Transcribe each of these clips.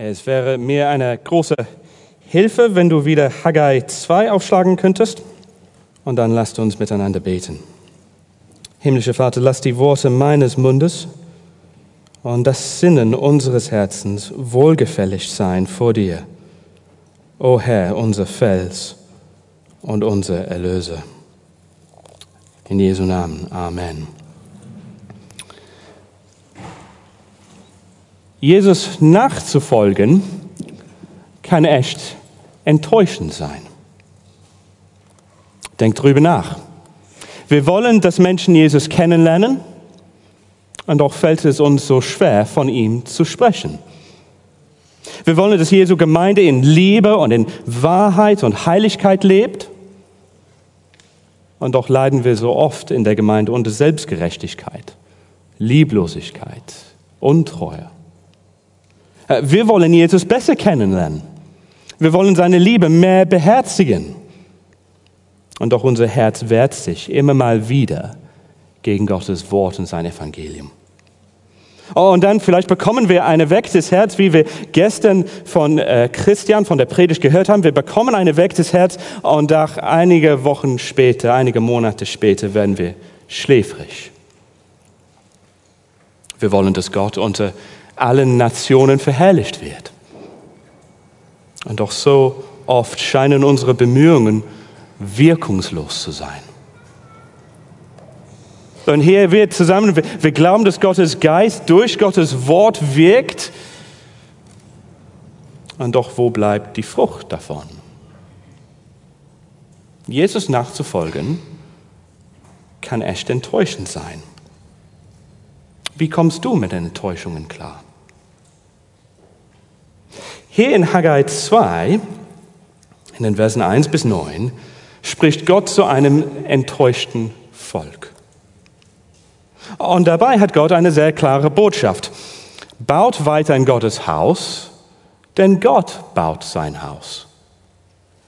Es wäre mir eine große Hilfe, wenn du wieder Haggai 2 aufschlagen könntest. Und dann lasst uns miteinander beten. Himmlischer Vater, lass die Worte meines Mundes und das Sinnen unseres Herzens wohlgefällig sein vor dir. O Herr, unser Fels und unser Erlöser. In Jesu Namen. Amen. Jesus nachzufolgen kann echt enttäuschend sein. Denkt drüber nach. Wir wollen, dass Menschen Jesus kennenlernen, und doch fällt es uns so schwer, von ihm zu sprechen. Wir wollen, dass Jesu Gemeinde in Liebe und in Wahrheit und Heiligkeit lebt. Und doch leiden wir so oft in der Gemeinde unter Selbstgerechtigkeit, Lieblosigkeit, Untreue. Äh, wir wollen Jesus besser kennenlernen. Wir wollen seine Liebe mehr beherzigen. Und doch unser Herz wehrt sich immer mal wieder gegen Gottes Wort und sein Evangelium. Oh, und dann vielleicht bekommen wir ein erwecktes Herz, wie wir gestern von äh, Christian von der Predigt gehört haben. Wir bekommen ein erwecktes Herz und nach einige Wochen später, einige Monate später werden wir schläfrig. Wir wollen, dass Gott unter allen Nationen verherrlicht wird. Und doch so oft scheinen unsere Bemühungen wirkungslos zu sein. Und hier wird zusammen, wir glauben, dass Gottes Geist durch Gottes Wort wirkt. Und doch, wo bleibt die Frucht davon? Jesus nachzufolgen kann echt enttäuschend sein. Wie kommst du mit Enttäuschungen klar? Hier in Haggai 2, in den Versen 1 bis 9, spricht Gott zu einem enttäuschten Volk. Und dabei hat Gott eine sehr klare Botschaft. Baut weiter in Gottes Haus, denn Gott baut sein Haus.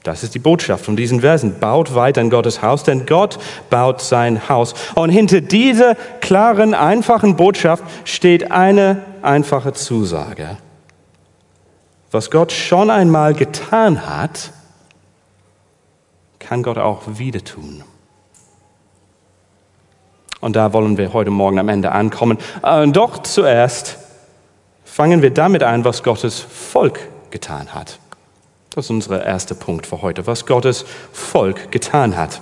Das ist die Botschaft von diesen Versen. Baut weiter in Gottes Haus, denn Gott baut sein Haus. Und hinter dieser klaren, einfachen Botschaft steht eine einfache Zusage. Was Gott schon einmal getan hat, kann Gott auch wieder tun. Und da wollen wir heute Morgen am Ende ankommen. Äh, doch zuerst fangen wir damit an, was Gottes Volk getan hat. Das ist unser erster Punkt für heute, was Gottes Volk getan hat.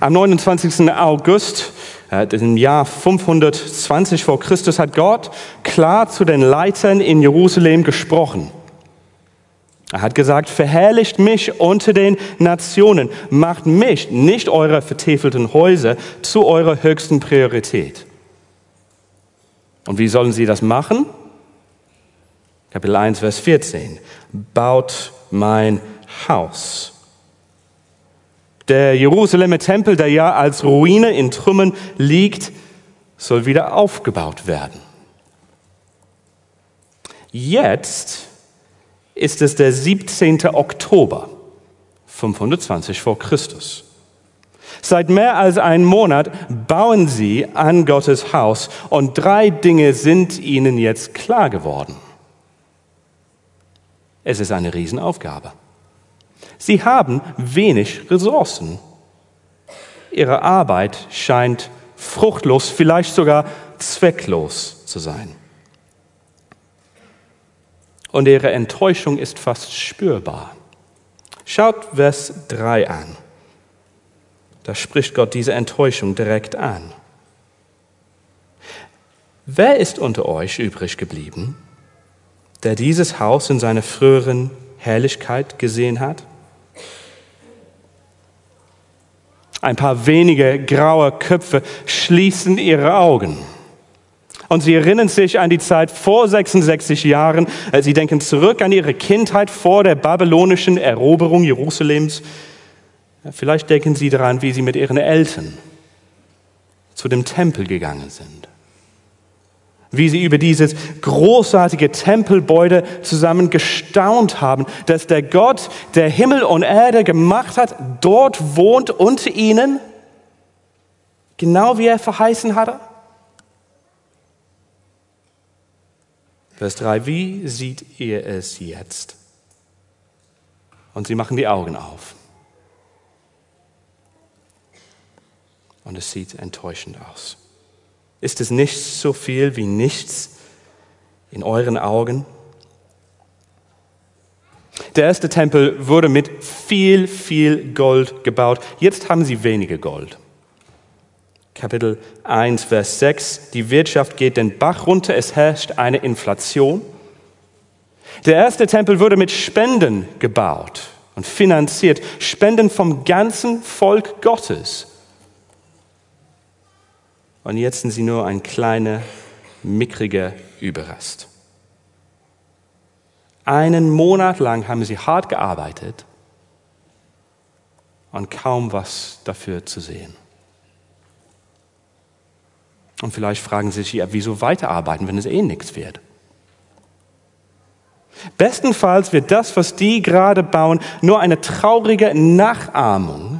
Am 29. August im Jahr 520 vor Christus hat Gott klar zu den Leitern in Jerusalem gesprochen. Er hat gesagt, verherrlicht mich unter den Nationen, macht mich, nicht eure vertäfelten Häuser, zu eurer höchsten Priorität. Und wie sollen sie das machen? Kapitel 1, Vers 14. Baut mein Haus. Der Jerusalemer Tempel, der ja als Ruine in Trümmern liegt, soll wieder aufgebaut werden. Jetzt ist es der 17. Oktober 520 vor Christus. Seit mehr als einem Monat bauen sie an Gottes Haus und drei Dinge sind ihnen jetzt klar geworden. Es ist eine Riesenaufgabe. Sie haben wenig Ressourcen. Ihre Arbeit scheint fruchtlos, vielleicht sogar zwecklos zu sein. Und ihre Enttäuschung ist fast spürbar. Schaut Vers 3 an. Da spricht Gott diese Enttäuschung direkt an. Wer ist unter euch übrig geblieben, der dieses Haus in seiner früheren Herrlichkeit gesehen hat? Ein paar wenige graue Köpfe schließen ihre Augen. Und sie erinnern sich an die Zeit vor 66 Jahren. Sie denken zurück an ihre Kindheit vor der babylonischen Eroberung Jerusalems. Vielleicht denken sie daran, wie sie mit ihren Eltern zu dem Tempel gegangen sind. Wie sie über dieses großartige Tempelgebäude zusammen gestaunt haben, dass der Gott, der Himmel und Erde gemacht hat, dort wohnt unter ihnen, genau wie er verheißen hatte. Vers 3, wie seht ihr es jetzt? Und sie machen die Augen auf. Und es sieht enttäuschend aus. Ist es nicht so viel wie nichts in euren Augen? Der erste Tempel wurde mit viel, viel Gold gebaut. Jetzt haben sie weniger Gold. Kapitel 1, Vers 6. Die Wirtschaft geht den Bach runter, es herrscht eine Inflation. Der erste Tempel wurde mit Spenden gebaut und finanziert. Spenden vom ganzen Volk Gottes. Und jetzt sind sie nur ein kleiner, mickriger Überrest. Einen Monat lang haben sie hart gearbeitet und kaum was dafür zu sehen. Und vielleicht fragen Sie sich, ja, wieso weiterarbeiten, wenn es eh nichts wird? Bestenfalls wird das, was die gerade bauen, nur eine traurige Nachahmung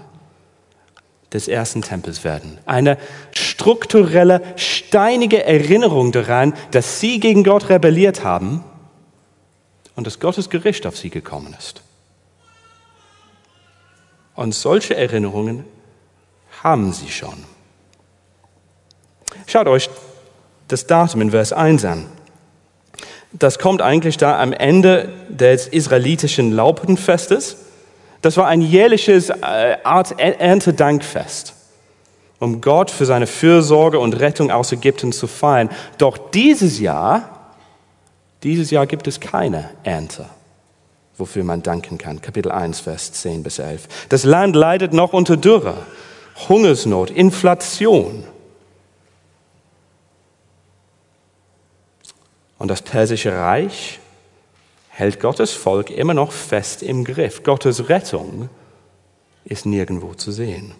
des ersten Tempels werden. Eine strukturelle, steinige Erinnerung daran, dass sie gegen Gott rebelliert haben und dass Gottes Gericht auf sie gekommen ist. Und solche Erinnerungen haben sie schon. Schaut euch das Datum in Vers 1 an. Das kommt eigentlich da am Ende des israelitischen Laubhüttenfestes. Das war ein jährliches äh, Art Erntedankfest, um Gott für seine Fürsorge und Rettung aus Ägypten zu feiern. Doch dieses Jahr, dieses Jahr gibt es keine Ernte, wofür man danken kann. Kapitel 1, Vers 10 bis 11. Das Land leidet noch unter Dürre, Hungersnot, Inflation. Und das persische Reich hält Gottes Volk immer noch fest im Griff. Gottes Rettung ist nirgendwo zu sehen.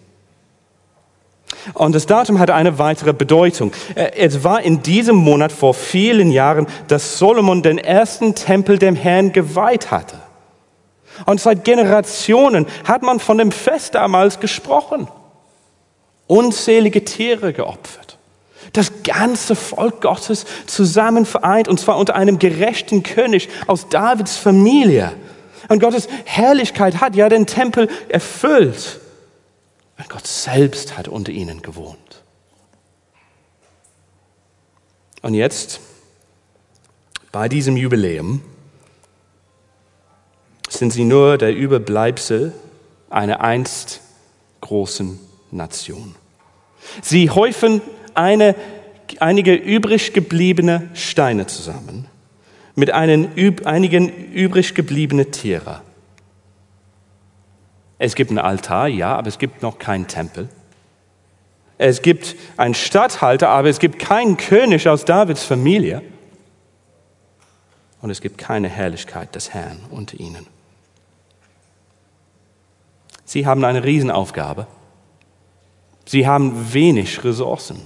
Und das Datum hatte eine weitere Bedeutung. Äh, es war in diesem Monat vor vielen Jahren, dass Solomon den ersten Tempel dem Herrn geweiht hatte. Und seit Generationen hat man von dem Fest damals gesprochen. Unzählige Tiere geopfert das ganze Volk Gottes zusammen vereint, und zwar unter einem gerechten König aus Davids Familie. Und Gottes Herrlichkeit hat ja den Tempel erfüllt. Und Gott selbst hat unter ihnen gewohnt. Und jetzt, bei diesem Jubiläum, sind sie nur der Überbleibsel einer einst großen Nation. Sie häufen eine, einige übrig gebliebene Steine zusammen mit einen, einigen übrig gebliebenen Tiere. Es gibt einen Altar, ja, aber es gibt noch keinen Tempel. Es gibt einen Statthalter, aber es gibt keinen König aus Davids Familie. Und es gibt keine Herrlichkeit des Herrn unter ihnen. Sie haben eine Riesenaufgabe. Sie haben wenig Ressourcen.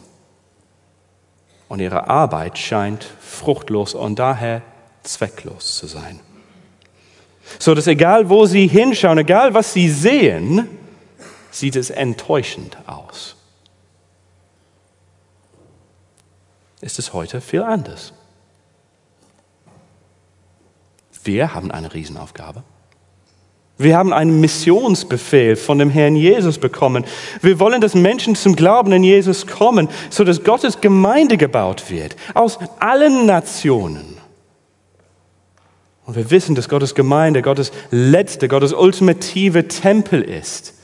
Und ihre Arbeit scheint fruchtlos und daher zwecklos zu sein. So dass egal wo sie hinschauen, egal was sie sehen, sieht es enttäuschend aus. Ist es heute viel anders? Wir haben eine Riesenaufgabe. Wir haben einen Missionsbefehl von dem Herrn Jesus bekommen. Wir wollen, dass Menschen zum Glauben in Jesus kommen, so dass Gottes Gemeinde gebaut wird, aus allen Nationen. Und wir wissen, dass Gottes Gemeinde Gottes letzte, Gottes ultimative Tempel ist.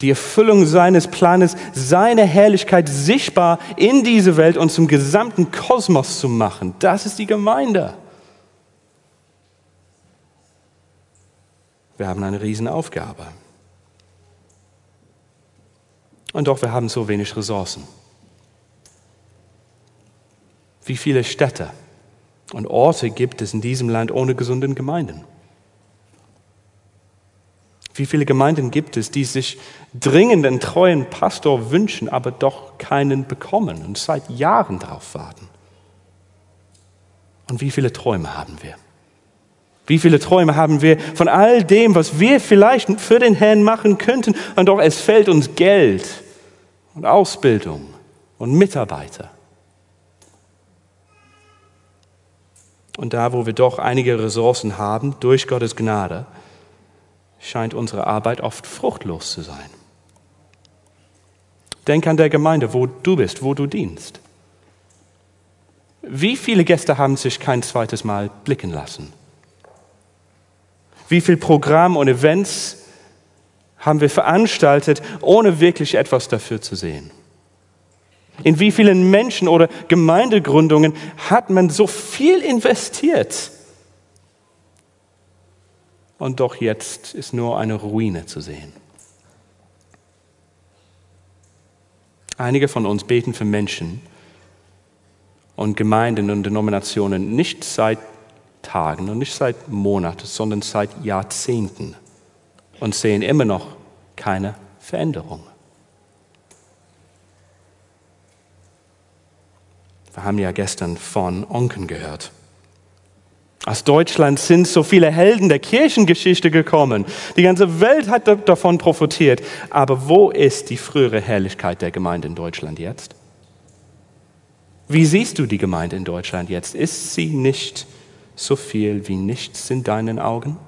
Die Erfüllung seines Planes, seine Herrlichkeit sichtbar in diese Welt und zum gesamten Kosmos zu machen. Das ist die Gemeinde. Wir haben eine Riesenaufgabe. Und doch, wir haben so wenig Ressourcen. Wie viele Städte und Orte gibt es in diesem Land ohne gesunden Gemeinden? Wie viele Gemeinden gibt es, die sich dringend einen treuen Pastor wünschen, aber doch keinen bekommen und seit Jahren darauf warten? Und wie viele Träume haben wir? Wie viele Träume haben wir von all dem, was wir vielleicht für den Herrn machen könnten, und doch es fällt uns Geld und Ausbildung und Mitarbeiter. Und da, wo wir doch einige Ressourcen haben, durch Gottes Gnade, scheint unsere Arbeit oft fruchtlos zu sein. Denk an der Gemeinde, wo du bist, wo du dienst. Wie viele Gäste haben sich kein zweites Mal blicken lassen? Wie viel Programm und Events haben wir veranstaltet, ohne wirklich etwas dafür zu sehen? In wie vielen Menschen oder Gemeindegründungen hat man so viel investiert? Und doch jetzt ist nur eine Ruine zu sehen. Einige von uns beten für Menschen und Gemeinden und Denominationen nicht seit Tagen und nicht seit Monaten, sondern seit Jahrzehnten und sehen immer noch keine Veränderung. Wir haben ja gestern von Onken gehört. Aus Deutschland sind so viele Helden der Kirchengeschichte gekommen. Die ganze Welt hat davon profitiert. Aber wo ist die frühere Herrlichkeit der Gemeinde in Deutschland jetzt? Wie siehst du die Gemeinde in Deutschland jetzt? Ist sie nicht so viel wie nichts in deinen Augen?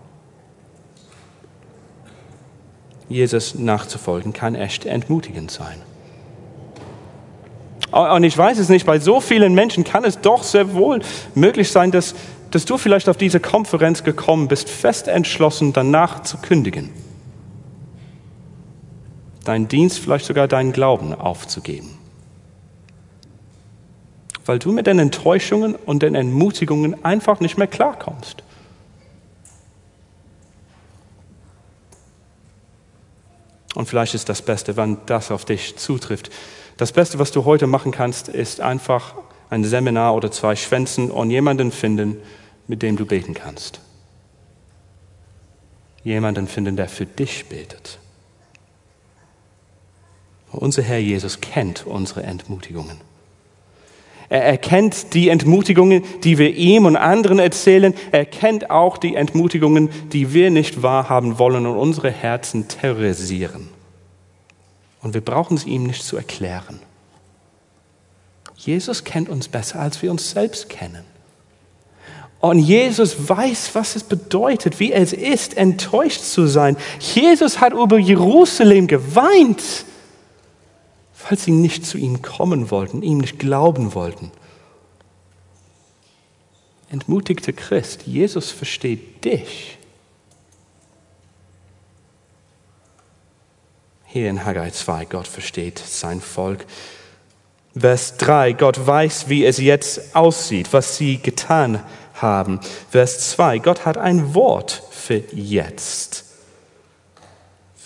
Jesus nachzufolgen kann echt entmutigend sein. Und ich weiß es nicht, bei so vielen Menschen kann es doch sehr wohl möglich sein, dass, dass du vielleicht auf diese Konferenz gekommen bist, fest entschlossen, danach zu kündigen. Deinen Dienst, vielleicht sogar deinen Glauben aufzugeben. Weil du mit den Enttäuschungen und den Entmutigungen einfach nicht mehr klarkommst. Und vielleicht ist das Beste, wenn das auf dich zutrifft, das Beste, was du heute machen kannst, ist einfach ein Seminar oder zwei schwänzen und jemanden finden, mit dem du beten kannst. Jemanden finden, der für dich betet. Unser Herr Jesus kennt unsere Entmutigungen. Er erkennt die Entmutigungen, die wir ihm und anderen erzählen. Er kennt auch die Entmutigungen, die wir nicht wahrhaben wollen und unsere Herzen terrorisieren. Und wir brauchen es ihm nicht zu erklären. Jesus kennt uns besser, als wir uns selbst kennen. Und Jesus weiß, was es bedeutet, wie es ist, enttäuscht zu sein. Jesus hat über Jerusalem geweint, weil sie nicht zu ihm kommen wollten, ihm nicht glauben wollten. Entmutigte Christ, Jesus versteht dich. Hier in Haggai 2, Gott versteht sein Volk. Vers 3, Gott weiß, wie es jetzt aussieht, was sie getan haben. Vers 2, Gott hat ein Wort für jetzt.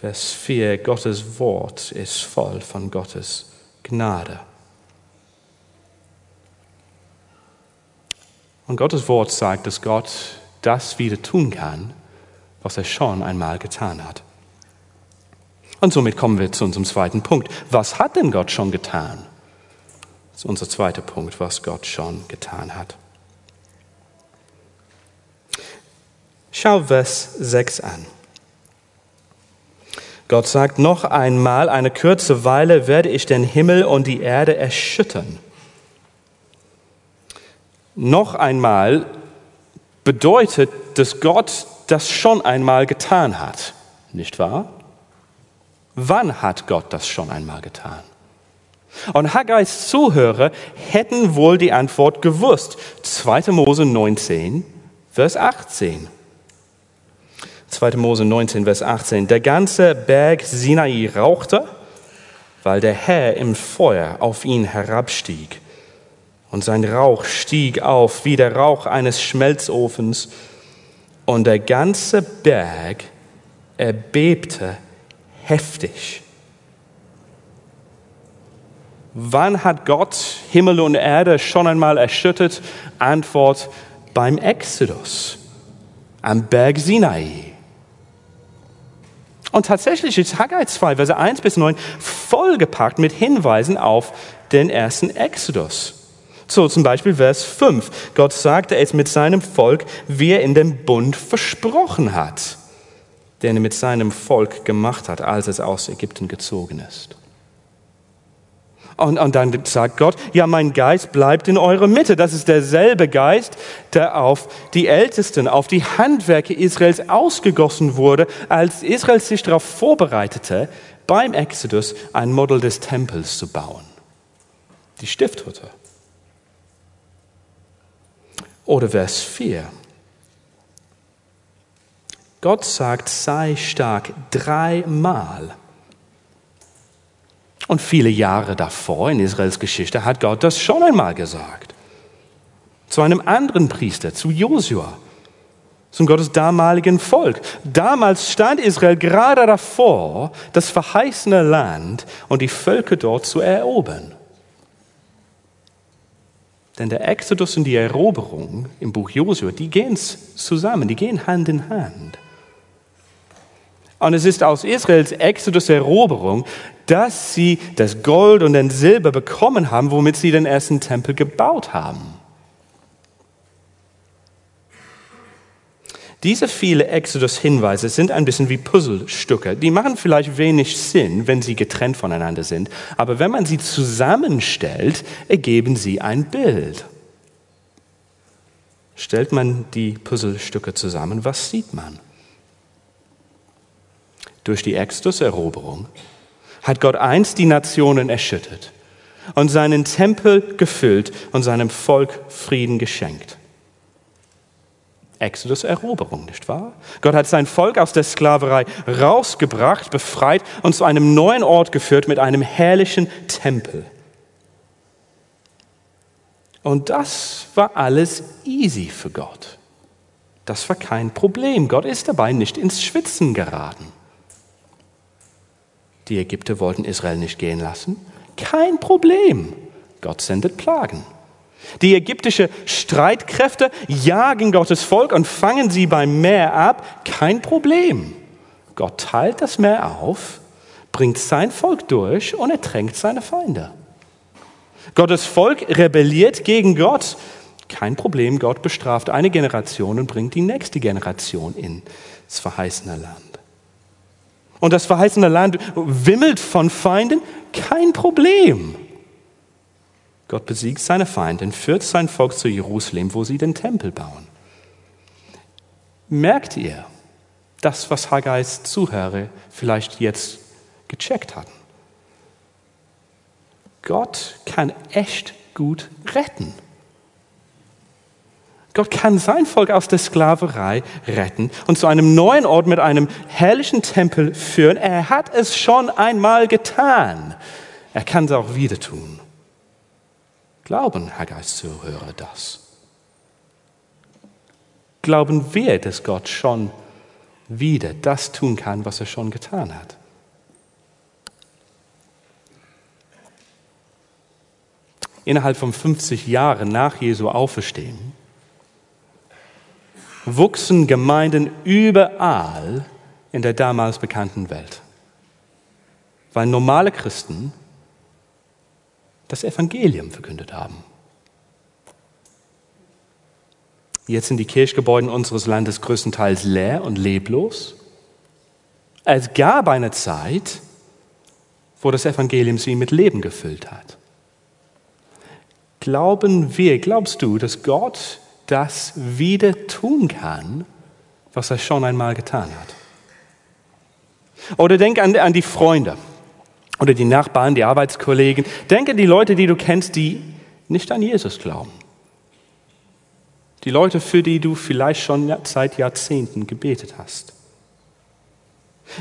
Vers 4, Gottes Wort ist voll von Gottes Gnade. Und Gottes Wort sagt, dass Gott das wieder tun kann, was er schon einmal getan hat. Und somit kommen wir zu unserem zweiten Punkt. Was hat denn Gott schon getan? Das ist unser zweiter Punkt, was Gott schon getan hat. Schau Vers 6 an. Gott sagt, noch einmal, eine kurze Weile werde ich den Himmel und die Erde erschüttern. Noch einmal bedeutet, dass Gott das schon einmal getan hat, nicht wahr? Wann hat Gott das schon einmal getan? Und Haggais Zuhörer hätten wohl die Antwort gewusst. 2. Mose 19, Vers 18. 2. Mose 19, Vers 18. Der ganze Berg Sinai rauchte, weil der Herr im Feuer auf ihn herabstieg. Und sein Rauch stieg auf wie der Rauch eines Schmelzofens. Und der ganze Berg erbebte heftig. Wann hat Gott Himmel und Erde schon einmal erschüttert? Antwort beim Exodus, am Berg Sinai. Und tatsächlich ist Haggai 2, Verse 1 bis 9 vollgepackt mit Hinweisen auf den ersten Exodus. So zum Beispiel Vers 5. Gott sagte es mit seinem Volk, wie er in dem Bund versprochen hat den er mit seinem Volk gemacht hat, als es aus Ägypten gezogen ist. Und, und dann sagt Gott, ja, mein Geist bleibt in eurer Mitte. Das ist derselbe Geist, der auf die Ältesten, auf die Handwerke Israels ausgegossen wurde, als Israel sich darauf vorbereitete, beim Exodus ein Modell des Tempels zu bauen. Die Stifthütte. Oder Vers 4. Gott sagt, sei stark dreimal. Und viele Jahre davor in Israels Geschichte hat Gott das schon einmal gesagt. Zu einem anderen Priester, zu Josua, zum Gottes damaligen Volk. Damals stand Israel gerade davor, das verheißene Land und die Völker dort zu erobern. Denn der Exodus und die Eroberung im Buch Josua, die gehen zusammen, die gehen Hand in Hand. Und es ist aus Israels Exodus-Eroberung, dass sie das Gold und den Silber bekommen haben, womit sie den ersten Tempel gebaut haben. Diese vielen Exodus-Hinweise sind ein bisschen wie Puzzlestücke. Die machen vielleicht wenig Sinn, wenn sie getrennt voneinander sind. Aber wenn man sie zusammenstellt, ergeben sie ein Bild. Stellt man die Puzzlestücke zusammen, was sieht man? Durch die Exodus-Eroberung hat Gott einst die Nationen erschüttert und seinen Tempel gefüllt und seinem Volk Frieden geschenkt. Exodus Eroberung, nicht wahr? Gott hat sein Volk aus der Sklaverei rausgebracht, befreit und zu einem neuen Ort geführt mit einem herrlichen Tempel. Und das war alles easy für Gott. Das war kein Problem. Gott ist dabei nicht ins Schwitzen geraten. Die Ägypter wollten Israel nicht gehen lassen. Kein Problem. Gott sendet Plagen. Die ägyptische Streitkräfte jagen Gottes Volk und fangen sie beim Meer ab. Kein Problem. Gott teilt das Meer auf, bringt sein Volk durch und ertränkt seine Feinde. Gottes Volk rebelliert gegen Gott. Kein Problem, Gott bestraft eine Generation und bringt die nächste Generation ins verheißene Land. Und das verheißene Land wimmelt von Feinden. Kein Problem. Gott besiegt seine Feinde, führt sein Volk zu Jerusalem, wo sie den Tempel bauen. Merkt ihr das, was Haggais Zuhörer vielleicht jetzt gecheckt hatten? Gott kann echt gut retten. Gott kann sein Volk aus der Sklaverei retten und zu einem neuen Ort mit einem herrlichen Tempel führen. Er hat es schon einmal getan. Er kann es auch wieder tun. Glauben Haggais Zuhörer das? Glauben wir, dass Gott schon wieder das tun kann, was er schon getan hat? Innerhalb von 50 Jahren nach Jesu Auferstehen wuchsen Gemeinden überall in der damals bekannten Welt, weil normale Christen das Evangelium verkündet haben. Jetzt sind die Kirchgebäude unseres Landes größtenteils leer und leblos. Es gab eine Zeit, wo das Evangelium sie mit Leben gefüllt hat. Glauben wir, glaubst du, dass Gott das wieder tun kann, was er schon einmal getan hat? Oder denk an, an die Freunde, oder die Nachbarn, die Arbeitskollegen. Denke an die Leute, die du kennst, die nicht an Jesus glauben. Die Leute, für die du vielleicht schon seit Jahrzehnten gebetet hast.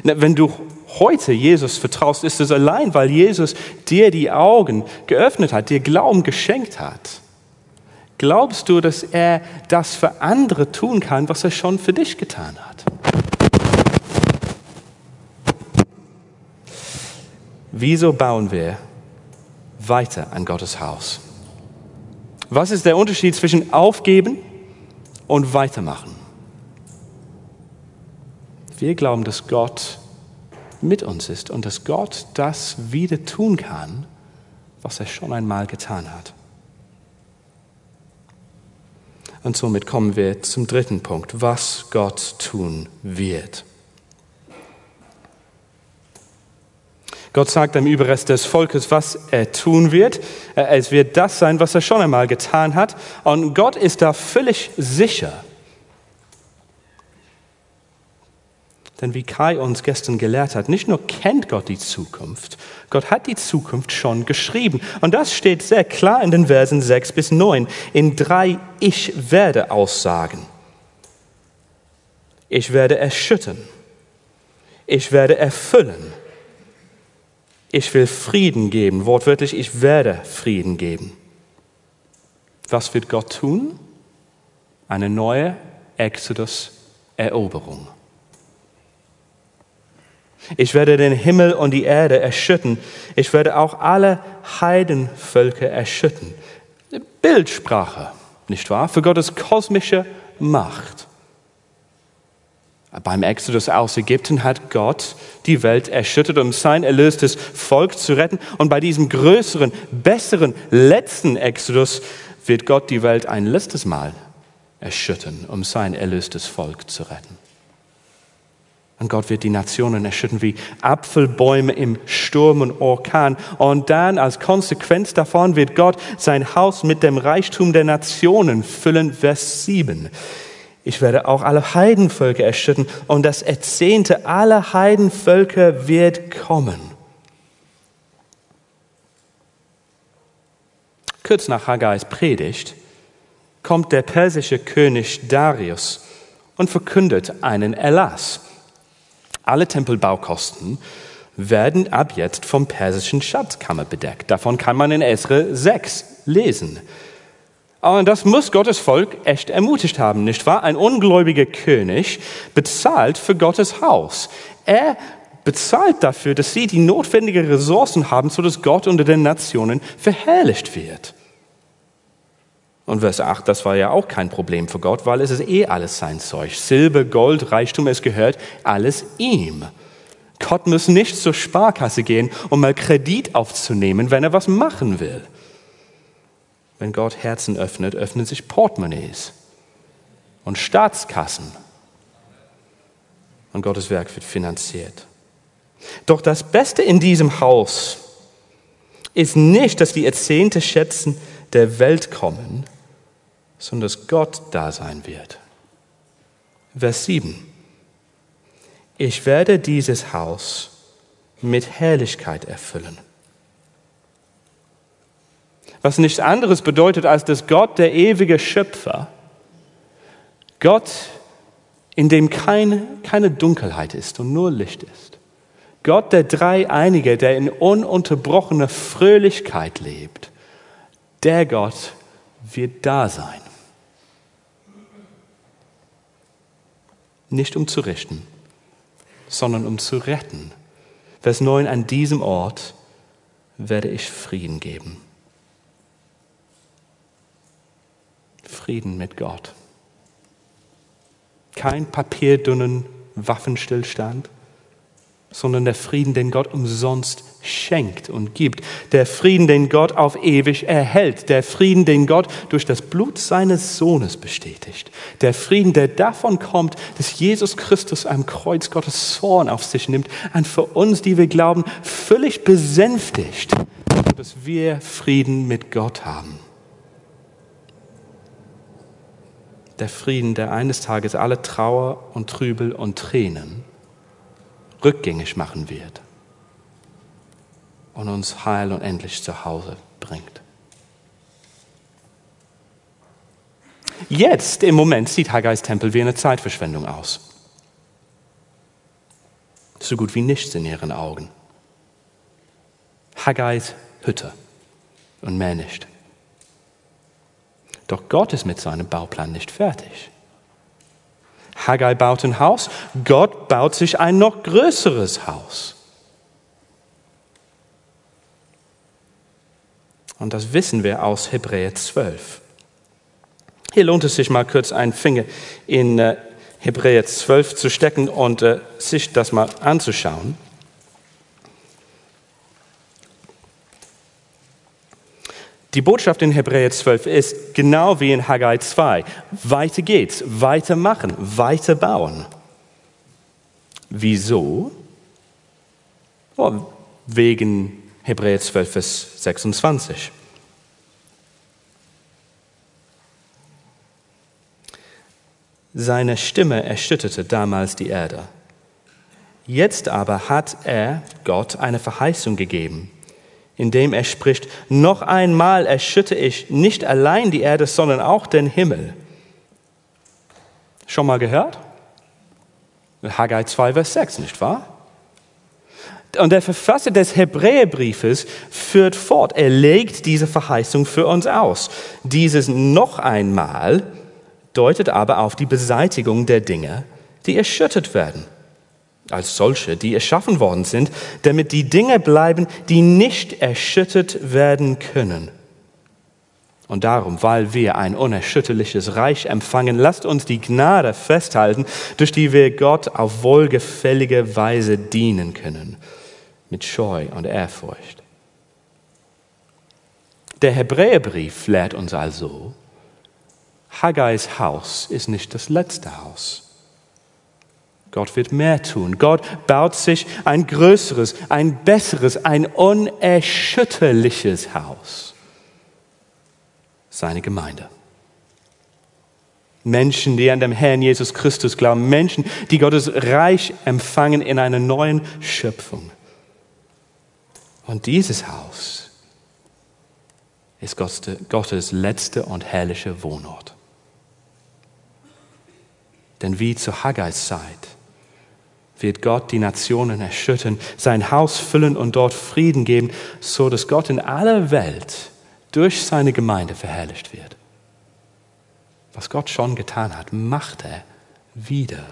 Wenn du heute Jesus vertraust, ist es allein, weil Jesus dir die Augen geöffnet hat, dir Glauben geschenkt hat. Glaubst du, dass er das für andere tun kann, was er schon für dich getan hat? Wieso bauen wir weiter an Gottes Haus? Was ist der Unterschied zwischen aufgeben und weitermachen? Wir glauben, dass Gott mit uns ist und dass Gott das wieder tun kann, was er schon einmal getan hat. Und somit kommen wir zum dritten Punkt, was Gott tun wird. Gott sagt dem Überrest des Volkes, was er tun wird. Es wird das sein, was er schon einmal getan hat. Und Gott ist da völlig sicher. Denn wie Kai uns gestern gelehrt hat, nicht nur kennt Gott die Zukunft, Gott hat die Zukunft schon geschrieben. Und das steht sehr klar in den Versen 6 bis 9, in drei Ich werde Aussagen. Ich werde erschüttern. Ich werde erfüllen. Ich will Frieden geben. Wortwörtlich, ich werde Frieden geben. Was wird Gott tun? Eine neue Exodus-Eroberung. Ich werde den Himmel und die Erde erschüttern. Ich werde auch alle Heidenvölker erschüttern. Bildsprache, nicht wahr? Für Gottes kosmische Macht. Beim Exodus aus Ägypten hat Gott die Welt erschüttert, um sein erlöstes Volk zu retten. Und bei diesem größeren, besseren, letzten Exodus wird Gott die Welt ein letztes Mal erschüttern, um sein erlöstes Volk zu retten. Und Gott wird die Nationen erschüttern wie Apfelbäume im Sturm und Orkan. Und dann als Konsequenz davon wird Gott sein Haus mit dem Reichtum der Nationen füllen. Vers 7. Ich werde auch alle Heidenvölker erschüttern und das Erzehnte aller Heidenvölker wird kommen. Kurz nach Haggais Predigt kommt der persische König Darius und verkündet einen Erlass. Alle Tempelbaukosten werden ab jetzt vom persischen Schatzkammer bedeckt. Davon kann man in Esre 6 lesen. Und das muss Gottes Volk echt ermutigt haben, nicht wahr? Ein ungläubiger König bezahlt für Gottes Haus. Er bezahlt dafür, dass sie die notwendigen Ressourcen haben, sodass Gott unter den Nationen verherrlicht wird. Und Vers 8, das war ja auch kein Problem für Gott, weil es ist eh alles sein Zeug. Silber, Gold, Reichtum, es gehört alles ihm. Gott muss nicht zur Sparkasse gehen, um mal Kredit aufzunehmen, wenn er was machen will. Wenn Gott Herzen öffnet, öffnen sich Portemonnaies und Staatskassen. Und Gottes Werk wird finanziert. Doch das Beste in diesem Haus ist nicht, dass die erzehnte Schätzen der Welt kommen, sondern dass Gott da sein wird. Vers 7. Ich werde dieses Haus mit Herrlichkeit erfüllen. Was nichts anderes bedeutet, als dass Gott, der ewige Schöpfer, Gott, in dem keine, keine Dunkelheit ist und nur Licht ist, Gott, der Dreieinige, der in ununterbrochener Fröhlichkeit lebt, der Gott wird da sein. Nicht um zu richten, sondern um zu retten. Vers 9, an diesem Ort werde ich Frieden geben. Frieden mit Gott. Kein papierdünnen Waffenstillstand, sondern der Frieden, den Gott umsonst schenkt und gibt. Der Frieden, den Gott auf ewig erhält. Der Frieden, den Gott durch das Blut seines Sohnes bestätigt. Der Frieden, der davon kommt, dass Jesus Christus am Kreuz Gottes Zorn auf sich nimmt und für uns, die wir glauben, völlig besänftigt, dass wir Frieden mit Gott haben. Der Frieden, der eines Tages alle Trauer und Trübel und Tränen rückgängig machen wird und uns heil und endlich zu Hause bringt. Jetzt im Moment sieht Haggais Tempel wie eine Zeitverschwendung aus. So gut wie nichts in ihren Augen. Haggais Hütte und mehr nicht. Doch Gott ist mit seinem Bauplan nicht fertig. Haggai baut ein Haus, Gott baut sich ein noch größeres Haus. Und das wissen wir aus Hebräer 12. Hier lohnt es sich mal kurz einen Finger in äh, Hebräer 12 zu stecken und äh, sich das mal anzuschauen. Die Botschaft in Hebräer 12 ist genau wie in Haggai 2. Weiter geht's, weitermachen, weiterbauen. Wieso? Oh, wegen Hebräer 12, Vers 26. Seine Stimme erschütterte damals die Erde. Jetzt aber hat er, Gott, eine Verheißung gegeben, indem er spricht, noch einmal erschüttere ich nicht allein die Erde, sondern auch den Himmel. Schon mal gehört? Haggai 2, Vers 6, nicht wahr? Und der Verfasser des Hebräerbriefes führt fort, er legt diese Verheißung für uns aus. Dieses noch einmal deutet aber auf die Beseitigung der Dinge, die erschüttert werden, als solche, die erschaffen worden sind, damit die Dinge bleiben, die nicht erschüttert werden können. Und darum, weil wir ein unerschütterliches Reich empfangen, lasst uns die Gnade festhalten, durch die wir Gott auf wohlgefällige Weise dienen können, mit Scheu und Ehrfurcht. Der Hebräerbrief lehrt uns also, Haggais Haus ist nicht das letzte Haus. Gott wird mehr tun. Gott baut sich ein größeres, ein besseres, ein unerschütterliches Haus. Seine Gemeinde. Menschen, die an dem Herrn Jesus Christus glauben, Menschen, die Gottes Reich empfangen in einer neuen Schöpfung. Und dieses Haus ist Gottes letzte und herrliche Wohnort. Denn wie zu Haggais Zeit wird Gott die Nationen erschüttern, sein Haus füllen und dort Frieden geben, so dass Gott in aller Welt durch seine Gemeinde verherrlicht wird. Was Gott schon getan hat, macht er wieder.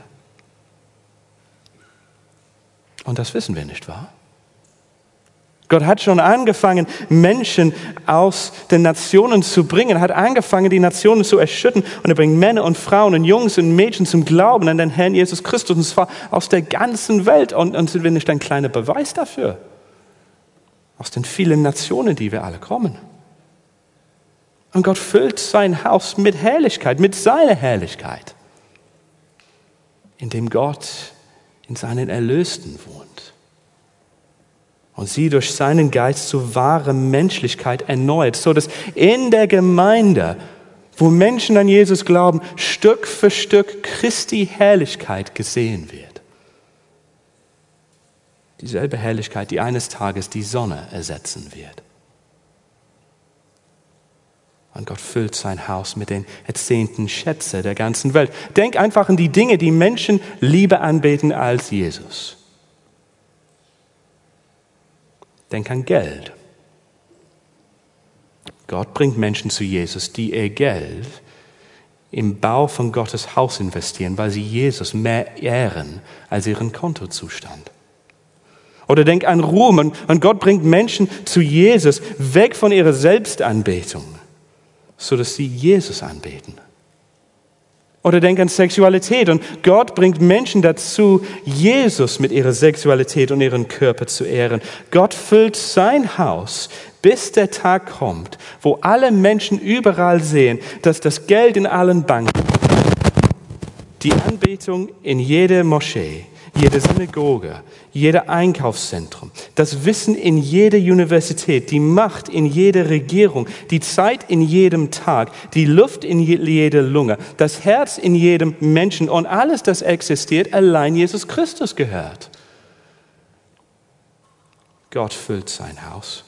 Und das wissen wir nicht wahr? Gott hat schon angefangen, Menschen aus den Nationen zu bringen, hat angefangen, die Nationen zu erschüttern und er bringt Männer und Frauen und Jungs und Mädchen zum Glauben an den Herrn Jesus Christus und zwar aus der ganzen Welt und, und sind wir nicht ein kleiner Beweis dafür? Aus den vielen Nationen, die wir alle kommen. Und Gott füllt sein Haus mit Herrlichkeit, mit seiner Herrlichkeit, indem Gott in seinen Erlösten wohnt und sie durch seinen Geist zu wahrer Menschlichkeit erneuert, so dass in der Gemeinde, wo Menschen an Jesus glauben, Stück für Stück Christi Herrlichkeit gesehen wird. Dieselbe Herrlichkeit, die eines Tages die Sonne ersetzen wird. Und Gott füllt sein Haus mit den erzehnten Schätze der ganzen Welt. Denk einfach an die Dinge, die Menschen lieber anbeten als Jesus. Denk an Geld. Gott bringt Menschen zu Jesus, die ihr Geld im Bau von Gottes Haus investieren, weil sie Jesus mehr ehren als ihren Kontozustand. Oder denk an Ruhm und Gott bringt Menschen zu Jesus weg von ihrer Selbstanbetung, sodass sie Jesus anbeten. Oder denk an Sexualität. Und Gott bringt Menschen dazu, Jesus mit ihrer Sexualität und ihrem Körper zu ehren. Gott füllt sein Haus, bis der Tag kommt, wo alle Menschen überall sehen, dass das Geld in allen Banken, die Anbetung in jeder Moschee, jede Synagoge, jeder Einkaufszentrum, das Wissen in jeder Universität, die Macht in jeder Regierung, die Zeit in jedem Tag, die Luft in jeder Lunge, das Herz in jedem Menschen und alles, das existiert, allein Jesus Christus gehört. Gott füllt sein Haus.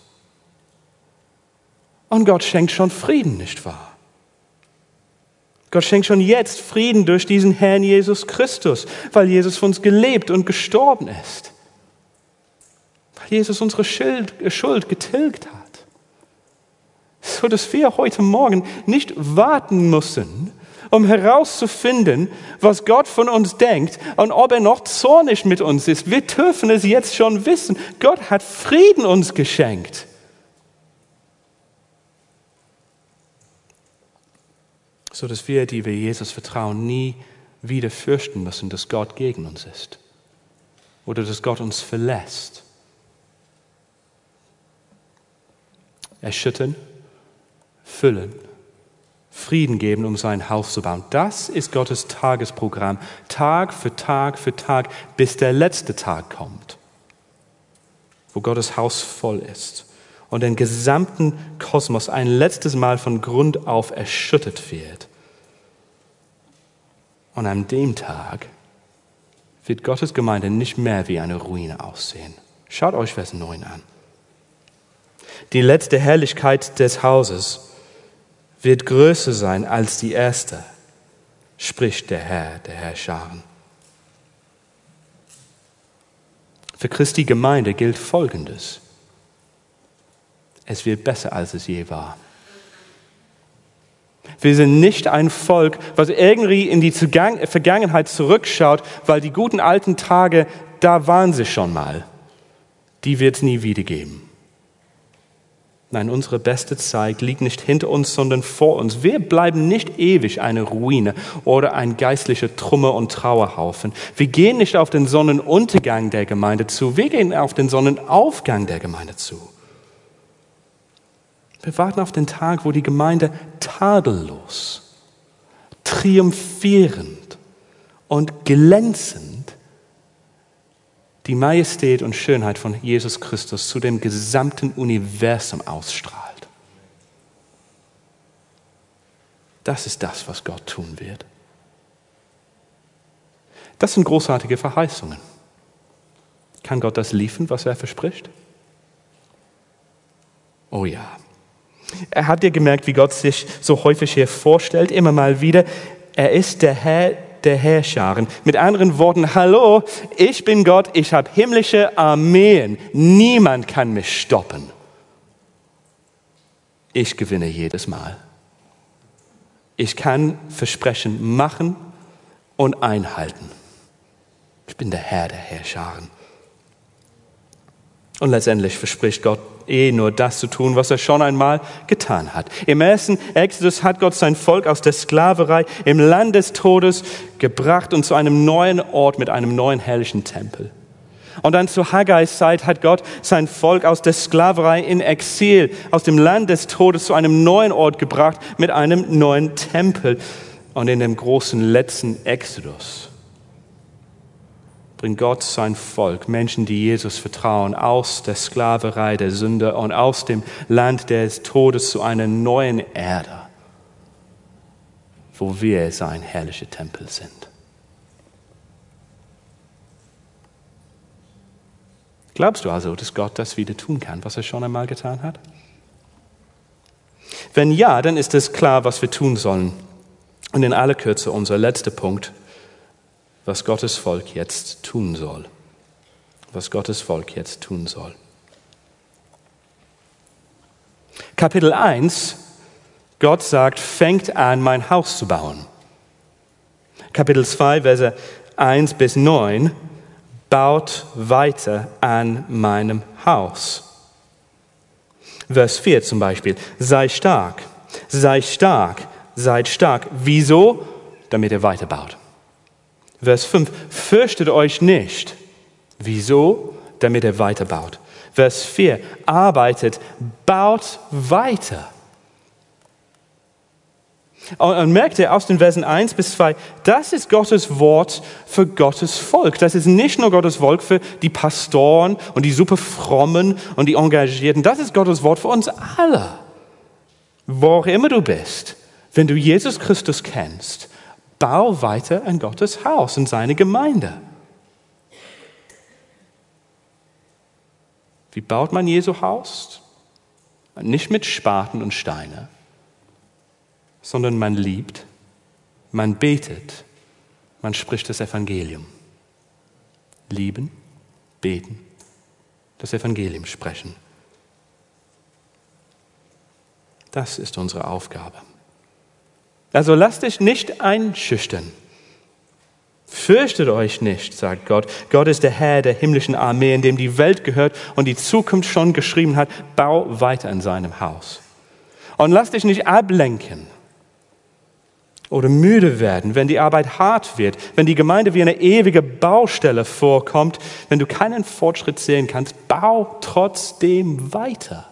Und Gott schenkt schon Frieden, nicht wahr? Gott schenkt schon jetzt Frieden durch diesen Herrn Jesus Christus, weil Jesus für uns gelebt und gestorben ist. Weil Jesus unsere Schuld getilgt hat. So dass wir heute Morgen nicht warten müssen, um herauszufinden, was Gott von uns denkt und ob er noch zornig mit uns ist. Wir dürfen es jetzt schon wissen. Gott hat Frieden uns geschenkt. So dass wir, die wir Jesus vertrauen, nie wieder fürchten müssen, dass Gott gegen uns ist oder dass Gott uns verlässt. Erschüttern, füllen, Frieden geben, um sein Haus zu bauen. Das ist Gottes Tagesprogramm, Tag für Tag für Tag, bis der letzte Tag kommt, wo Gottes Haus voll ist und den gesamten Kosmos ein letztes Mal von Grund auf erschüttert wird. Und an dem Tag wird Gottes Gemeinde nicht mehr wie eine Ruine aussehen. Schaut euch Vers 9 an. Die letzte Herrlichkeit des Hauses wird größer sein als die erste, spricht der Herr, der Herr Scharen. Für Christi Gemeinde gilt Folgendes. Es wird besser, als es je war. Wir sind nicht ein Volk, was irgendwie in die Vergangenheit zurückschaut, weil die guten alten Tage, da waren sie schon mal. Die wird es nie wieder geben. Nein, unsere beste Zeit liegt nicht hinter uns, sondern vor uns. Wir bleiben nicht ewig eine Ruine oder ein geistlicher Trümmer- und Trauerhaufen. Wir gehen nicht auf den Sonnenuntergang der Gemeinde zu, wir gehen auf den Sonnenaufgang der Gemeinde zu. Wir warten auf den Tag, wo die Gemeinde tadellos, triumphierend und glänzend die Majestät und Schönheit von Jesus Christus zu dem gesamten Universum ausstrahlt. Das ist das, was Gott tun wird. Das sind großartige Verheißungen. Kann Gott das liefern, was er verspricht? Oh ja. Er hat dir gemerkt, wie Gott sich so häufig hier vorstellt, immer mal wieder. Er ist der Herr der Herrscharen. Mit anderen Worten, hallo, ich bin Gott, ich habe himmlische Armeen. Niemand kann mich stoppen. Ich gewinne jedes Mal. Ich kann Versprechen machen und einhalten. Ich bin der Herr der Herrscharen. Und letztendlich verspricht Gott eh nur das zu tun, was er schon einmal getan hat. Im ersten Exodus hat Gott sein Volk aus der Sklaverei im Land des Todes gebracht und zu einem neuen Ort mit einem neuen herrlichen Tempel. Und dann zu Haggais Zeit hat Gott sein Volk aus der Sklaverei in Exil, aus dem Land des Todes zu einem neuen Ort gebracht mit einem neuen Tempel. Und in dem großen letzten Exodus bringt Gott sein Volk, Menschen, die Jesus vertrauen, aus der Sklaverei der Sünde und aus dem Land des Todes zu einer neuen Erde, wo wir sein herrlicher Tempel sind. Glaubst du also, dass Gott das wieder tun kann, was er schon einmal getan hat? Wenn ja, dann ist es klar, was wir tun sollen. Und in aller Kürze unser letzter Punkt was Gottes Volk jetzt tun soll. Was Gottes Volk jetzt tun soll. Kapitel 1, Gott sagt, fängt an, mein Haus zu bauen. Kapitel 2, Verse 1 bis 9, baut weiter an meinem Haus. Vers 4 zum Beispiel, sei stark, sei stark, seid stark. Wieso? Damit ihr weiterbaut. Vers 5, fürchtet euch nicht. Wieso? Damit er weiterbaut. Vers 4, arbeitet, baut weiter. Und merkt ihr aus den Versen 1 bis 2, das ist Gottes Wort für Gottes Volk. Das ist nicht nur Gottes Volk für die Pastoren und die super frommen und die Engagierten. Das ist Gottes Wort für uns alle. Wo auch immer du bist, wenn du Jesus Christus kennst, Bau weiter ein Gottes Haus und seine Gemeinde. Wie baut man Jesu Haus? Nicht mit Spaten und Steine, sondern man liebt, man betet, man spricht das Evangelium. Lieben, beten, das Evangelium sprechen. Das ist unsere Aufgabe. Also lasst dich nicht einschüchtern. Fürchtet euch nicht, sagt Gott. Gott ist der Herr der himmlischen Armee, in dem die Welt gehört und die Zukunft schon geschrieben hat. Bau weiter in seinem Haus. Und lass dich nicht ablenken oder müde werden, wenn die Arbeit hart wird, wenn die Gemeinde wie eine ewige Baustelle vorkommt, wenn du keinen Fortschritt sehen kannst. Bau trotzdem weiter.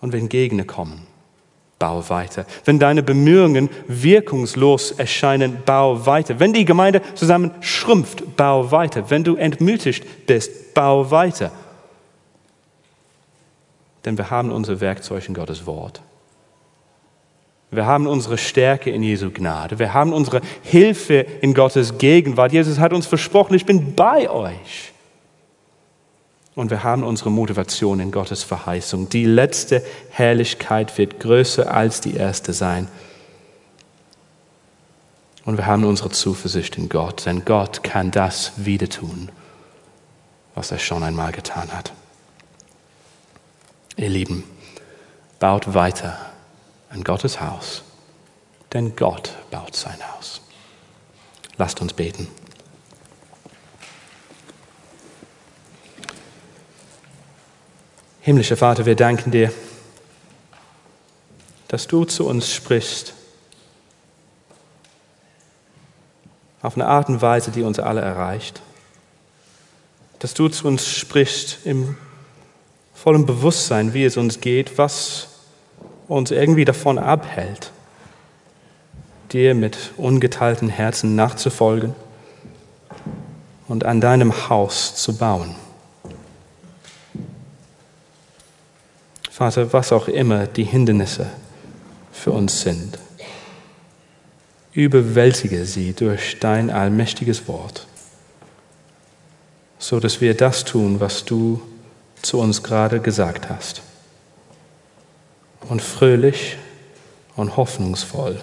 Und wenn Gegner kommen, bau weiter. Wenn deine Bemühungen wirkungslos erscheinen, bau weiter. Wenn die Gemeinde zusammen schrumpft, bau weiter. Wenn du entmutigt bist, bau weiter. Denn wir haben unser Werkzeug in Gottes Wort. Wir haben unsere Stärke in Jesu Gnade. Wir haben unsere Hilfe in Gottes Gegenwart. Jesus hat uns versprochen, ich bin bei euch. Und wir haben unsere Motivation in Gottes Verheißung. Die letzte Herrlichkeit wird größer als die erste sein. Und wir haben unsere Zuversicht in Gott, denn Gott kann das wieder tun, was er schon einmal getan hat. Ihr Lieben, baut weiter an Gottes Haus, denn Gott baut sein Haus. Lasst uns beten. Himmlischer Vater, wir danken dir, dass du zu uns sprichst auf eine Art und Weise, die uns alle erreicht. Dass du zu uns sprichst im vollen Bewusstsein, wie es uns geht, was uns irgendwie davon abhält, dir mit ungeteilten Herzen nachzufolgen und an deinem Haus zu bauen. Vater, was auch immer die Hindernisse für uns sind, überwältige sie durch dein allmächtiges Wort, so dass wir das tun, was du zu uns gerade gesagt hast, und fröhlich und hoffnungsvoll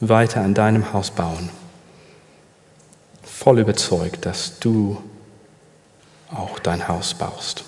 weiter an deinem Haus bauen, voll überzeugt, dass du auch dein Haus baust.